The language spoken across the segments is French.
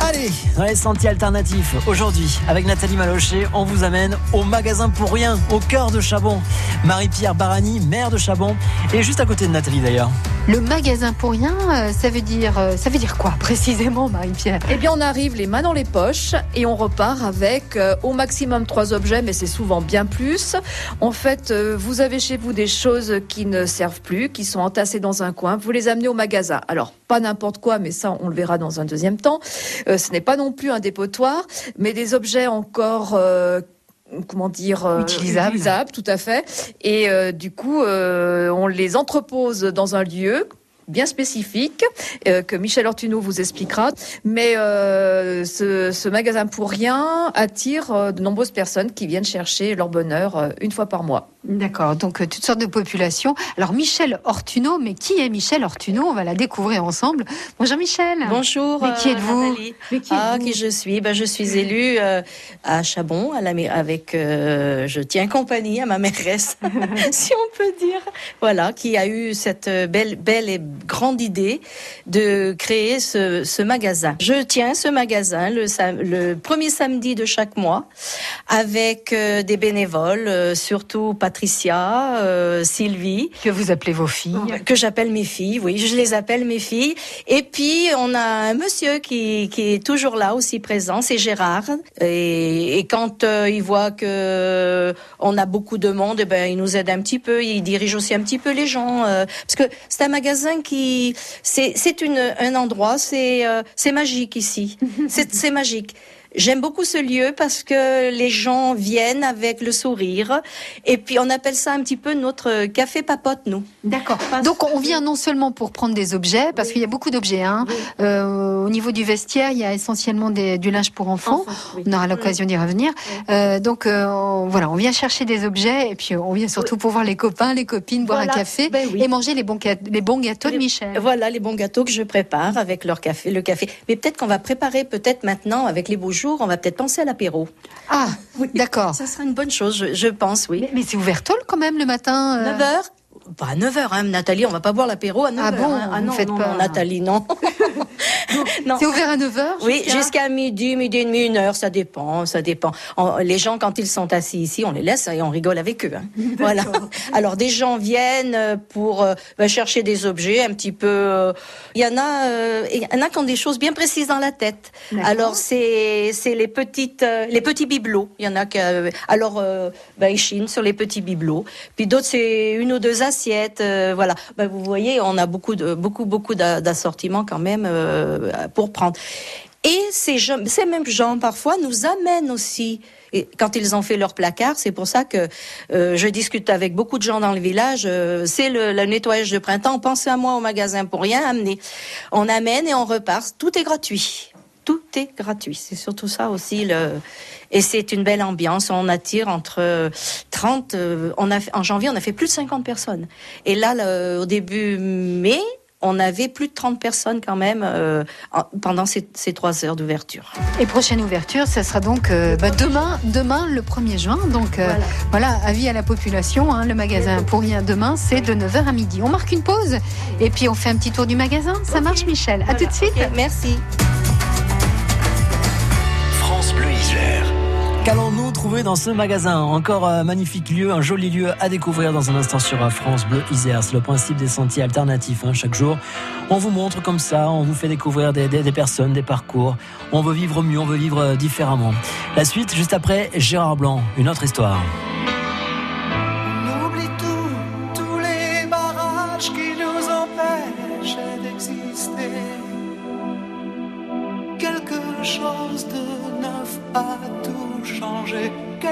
Allez, dans les sentiers alternatifs, aujourd'hui, avec Nathalie Malochet, on vous amène au magasin pour rien, au cœur de Chabon. Marie-Pierre Barani, maire de Chabon, et juste à côté de Nathalie d'ailleurs. Le magasin pour rien, euh, ça veut dire, euh, ça veut dire quoi précisément, Marie-Pierre? Eh bien, on arrive les mains dans les poches et on repart avec euh, au maximum trois objets, mais c'est souvent bien plus. En fait, vous avez chez vous des choses qui ne servent plus, qui sont entassées dans un coin. Vous les amenez au magasin. Alors, pas n'importe quoi, mais ça, on le verra dans un deuxième temps. ce n'est pas non plus un dépotoir, mais des objets encore comment dire euh, utilisables, tout à fait. Et euh, du coup, euh, on les entrepose dans un lieu bien spécifique euh, que Michel Ortuno vous expliquera. Mais euh, ce, ce, magasin pour rien attire euh, de nombreuses personnes qui viennent chercher leur bonheur une fois par mois. D'accord, donc toutes sortes de populations. Alors Michel Ortuno, mais qui est Michel Ortuno? On va la découvrir ensemble. Bonjour Michel. Bonjour. Mais qui êtes-vous? Ah, qui je suis? Ben, Je suis élue à Chabon, à la, avec, je tiens compagnie à ma mairesse, si on peut dire. Voilà, qui a eu cette belle, belle et grande idée de créer ce, magasin. Je tiens ce magasin le, le, premier samedi de chaque mois avec euh, des bénévoles, euh, surtout Patricia, euh, Sylvie. Que vous appelez vos filles Que j'appelle mes filles, oui, je les appelle mes filles. Et puis, on a un monsieur qui, qui est toujours là, aussi présent, c'est Gérard. Et, et quand il voit que on a beaucoup de monde, eh ben, il nous aide un petit peu, il dirige aussi un petit peu les gens. parce que c'est un magasin qui c'est un endroit, c'est euh, c'est magique ici. C'est magique. J'aime beaucoup ce lieu parce que les gens viennent avec le sourire. Et puis, on appelle ça un petit peu notre café papote, nous. D'accord. Donc, on vient non seulement pour prendre des objets, parce qu'il y a beaucoup d'objets. Hein. Euh, au niveau du vestiaire, il y a essentiellement du linge pour enfants. On aura l'occasion d'y revenir. Euh, donc, euh, voilà, on vient chercher des objets et puis on vient surtout pour voir les copains, les copines, boire un café ben et manger les bons, les bons gâteaux de Michel. Voilà, les bons gâteaux que je prépare avec leur café, le café. Mais peut-être qu'on va préparer peut-être maintenant avec les beaux on va peut-être penser à l'apéro. Ah, d'accord. Ça sera une bonne chose, je, pense, oui. Mais, c'est ouvert tôt quand même le matin 9h euh pas à 9h, hein, Nathalie, on va pas boire l'apéro à 9h. Ah bon, hein. ah non, faites pas. Nathalie, non. C'est ouvert à 9h Oui, jusqu'à midi, midi et demi, une heure, ça dépend, ça dépend. les gens, quand ils sont assis ici, on les laisse et on rigole avec eux. Hein. Voilà. Alors, des gens viennent euh, pour euh, bah, chercher des objets un petit peu... Euh, il y en a il y en a qui ont des choses bien précises dans la tête. Alors, c'est les petites les petits bibelots. Il y en a qui... alors, bah, ils chinent sur les petits bibelots. Puis d'autres, c'est une ou deux assiettes. voilà. Bah, vous voyez, on a beaucoup, de, beaucoup, beaucoup d'assortiments quand même pour prendre. Et ces, ces mêmes gens, parfois, nous amènent aussi et quand ils ont fait leur placard, c'est pour ça que euh, je discute avec beaucoup de gens dans le village. Euh, c'est le, nettoyage de printemps. Pensez à moi au magasin pour rien amener. On amène et on repart. Tout est gratuit. Tout est gratuit. C'est surtout ça aussi. Le... Et c'est une belle ambiance. On attire entre 30. Euh, on a, en janvier, on a fait plus de 50 personnes. Et là, au début mai, on avait plus de 30 personnes quand même euh, pendant ces, trois heures d'ouverture. Et prochaine ouverture, ça sera donc euh, bah, demain, demain le 1er juin. Donc euh, voilà. avis à la population, hein, le magasin pour rien demain, c'est de 9h à midi. On marque une pause et puis on fait un petit tour du magasin. Ça marche Michel À tout de suite. merci. France Bleu Isère. Qu'allons-nous trouver dans ce magasin Encore un magnifique lieu, un joli lieu à découvrir dans un instant sur France Bleu Isère. C'est le principe des sentiers alternatifs. Hein. Chaque jour, on vous montre comme ça, on vous fait découvrir des, personnes, des parcours. On veut vivre mieux, on veut vivre euh, différemment. La suite, juste après, Gérard Blanc, une autre histoire.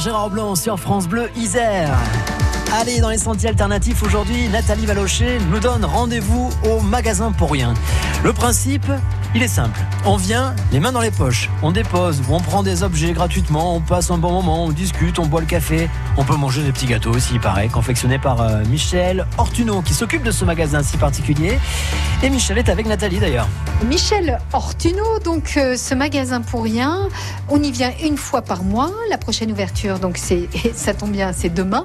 Gérard Blanc sur France Bleu Isère. Allez, dans les sentiers alternatifs aujourd'hui, Nathalie Valocher nous donne rendez-vous au magasin pour rien. Le principe, il est simple. On vient les mains dans les poches, on dépose, on prend des objets gratuitement, on passe un bon moment, on discute, on boit le café. On peut manger des petits gâteaux aussi, il paraît, confectionnés par euh, Michel Ortuno qui s'occupe de ce magasin si particulier. Et Michel est avec Nathalie d'ailleurs. Michel Ortuno, donc euh, ce magasin pour rien, on y vient une fois par mois. La prochaine ouverture, donc c'est ça tombe bien, c'est demain,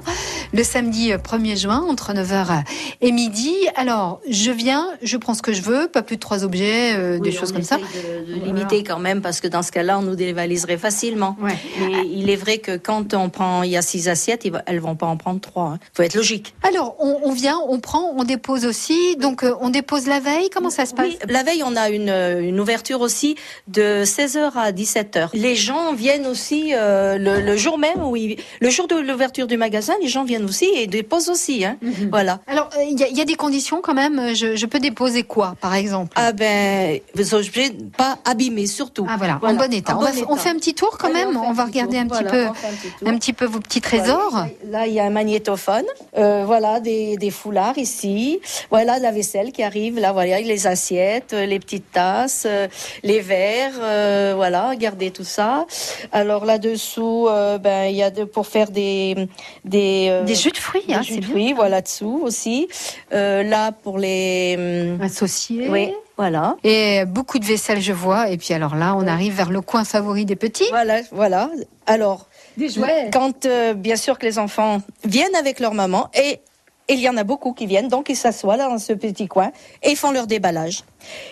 le samedi 1er juin entre 9h et midi. Alors, je viens, je prends ce que je veux, pas plus de trois objets, euh, des choses comme ça. De, de limiter quand même, parce que dans ce cas-là, on nous dévaliserait facilement. Ouais. Mais il est vrai que quand on prend, il y a six assiettes, elles vont pas en prendre trois. Il faut être logique. Alors, on, on vient, on prend, on dépose aussi. Donc, euh, on dépose la veille. Comment ça se passe? Oui, la veille, on a une, une ouverture aussi de 16h à 17h. Les gens viennent aussi euh, le, le jour même, où ils- le jour de l'ouverture du magasin, les gens viennent aussi et déposent aussi. Hein. Voilà. Alors, euh, il y, a- il y a des conditions quand même. Je, je peux déposer quoi, par exemple? Ah ben, objets pas abîmés surtout. Ah voilà, en bon état. en on, va- fait un petit tour quand Allez, même. On, va regarder un petit Voilà, peu, un petit tour. un petit peu vos petits trésors. Voilà, Là, il y a un magnétophone. Euh, voilà, des, des foulards ici. Voilà, la vaisselle qui arrive. Là, voilà, les assiettes, euh, les petites tasses, euh, les verres. euh, voilà, regardez tout ça. Alors là-dessous, euh, ben, il y a de, pour faire des des, Des jus de fruits, des hein, jus de bien. fruits, voilà dessous aussi. Là pour les hum, Associés. oui, voilà. Et beaucoup de vaisselle, je vois. Et puis alors là, on arrive vers le coin favori des petits. Voilà, voilà. Alors, Des jouets. quand euh, bien sûr que les enfants viennent avec leur maman et il y en a beaucoup qui viennent, donc ils s'assoient là dans ce petit coin et ils font leur déballage.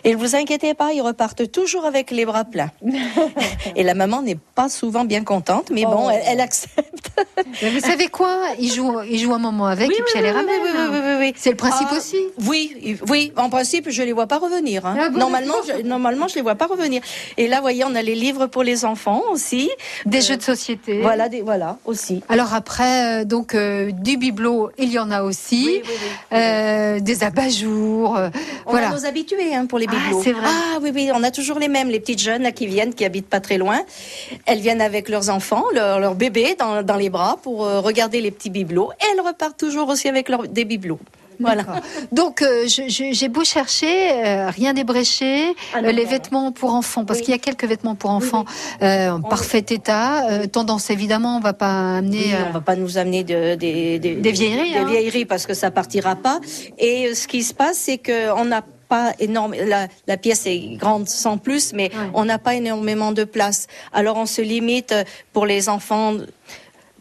Et ne vous inquiétez pas, ils repartent toujours avec les bras pleins. et la maman n'est pas souvent bien contente, mais bon, Oh. elle, elle accepte. Mais vous savez quoi? Ils jouent, ils jouent un moment avec et puis elle les ramène. oui, oui, oui, oui, oui. C'est le principe Ah, aussi. Oui, oui. En principe, je les vois pas revenir. hein. Ah bon, normalement, je, normalement, je les vois pas revenir. Et là, vous voyez, on a les livres pour les enfants aussi. Des Euh, jeux de société. Voilà, des, voilà, aussi. Alors après, euh, donc euh, du bibelot, il y en a aussi. Euh, des abat-jours. On voilà. a nos habitués hein, pour les Ah, bibelots. vrai. Ah oui, oui, on a toujours les mêmes, les petites jeunes là qui viennent, qui habitent pas très loin. Elles viennent avec leurs enfants, leurs bébés dans, dans les bras pour euh, regarder les petits bibelots. Et elles repartent toujours aussi avec leurs, des bibelots. Voilà. Donc euh, j'ai beau chercher, euh, rien débréché, Ah euh, les vêtements pour enfants, parce Oui. qu'il y a quelques vêtements pour enfants en parfait état. Tendance évidemment, on va pas amener. On va pas nous amener de, des, vieilleries, des hein. vieilleries parce que ça partira pas. Et ce qui se passe, c'est que on n'a pas énorme. La, la pièce est grande sans plus, mais Ouais. on n'a pas énormément de place. Alors on se limite euh, pour les enfants.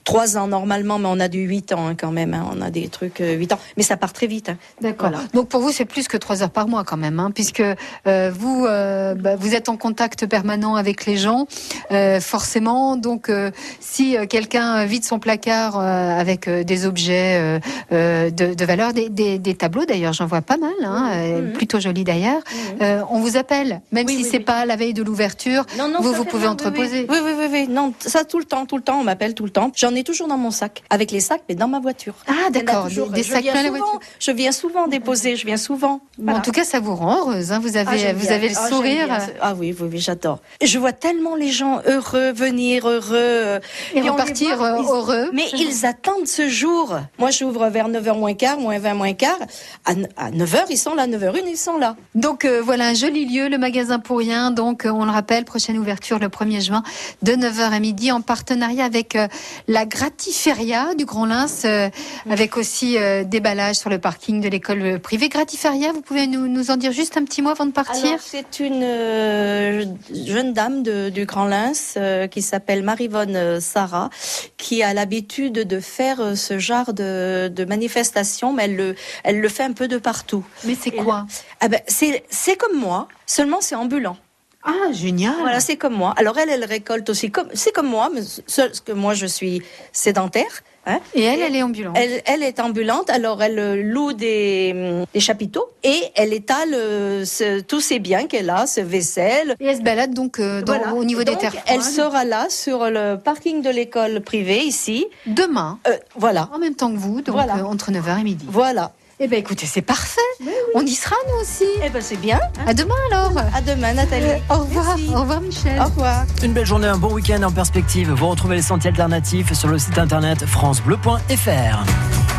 Trois ans normalement, mais on a du 8 ans hein, quand même. hein. On a des trucs euh, 8 ans, mais ça part très vite. hein. D'accord. Voilà. Donc pour vous, c'est plus que trois heures par mois quand même, hein, puisque euh, vous euh, bah, vous êtes en contact permanent avec les gens, euh, forcément. Donc euh, si euh, quelqu'un vide son placard euh, avec euh, des objets euh, euh, de, de valeur, des, des- des tableaux d'ailleurs, j'en vois pas mal, hein, euh, Mhm. plutôt jolis d'ailleurs. Euh, on vous appelle, même Oui, si oui, c'est oui. pas la veille de l'ouverture. Non, non, Vous, vous pouvez entreposer. Oui, oui, oui, oui, oui. Non, ça tout le temps, tout le temps. On m'appelle tout le temps. J'en ai toujours dans mon sac, avec les sacs, mais dans ma voiture. Ah d'accord, des, sacs viens plein la voiture. Je viens souvent déposer, je viin souvent. Bon, en tout cas, ça vous rend heureuse. Hein, vous avez, Ah, vous bien. avez le Ah, sourire. Ah oui, oui, oui, j'adore. Je vois tellement les gens heureux venir, heureux. Et on les repartir voit, euh, ils- heureux. Mais ils attendent ce jour. Moi, j'ouvre vers 9h moins quart, moins 20 moins quart. À, à 9h, ils sont là. 9h01, ils sont là. Donc euh, voilà un joli lieu, le magasin pour rien. Donc euh, on le rappelle, prochaine ouverture le 1er juin de 9h à midi en partenariat avec euh, la Gratiféria du Grand Lens, euh, avec aussi euh, déballage sur le parking de l'école privée. Gratiféria, vous pouvez nous, nous en dire juste un petit mot avant de partir? C'est une euh, jeune dame de- du Grand Lens euh, qui s'appelle Marivonne Sarah, qui a l'habitude de faire ce genre de, de manifestation, mais elle le, elle le fait un peu de partout. Mais c'est quoi? Ah ben, c'est comme moi, seulement c'est ambulant. Ah, génial Voilà, c'est comme moi. Alors elle, elle récolte aussi comme c'est comme moi, mais seul que moi je suis sédentaire. Hein. Et elle, elle est ambulante. Elle, elle est ambulante, alors elle euh, loue des, hum, des chapiteaux et elle étale euh, ce- tous ses biens qu'elle a, ce vaisselle. Et elle se balade donc euh, dans- Voilà. au niveau Donc, des terres Elle sera là sur le parking de l'école privée ici. demain, Euh, voilà, en même temps que vous, donc Voilà. entre 9h et midi. voilà. Eh ben écoutez, c'est parfait. On y sera nous aussi. Eh ben c'est bien. À demain alors. À demain, Nathalie. Au revoir. Merci. Au revoir Michel. Au revoir. Une belle journée, un bon week-end en perspective. Vous retrouvez les sentiers alternatifs sur le site internet francebleu.fr.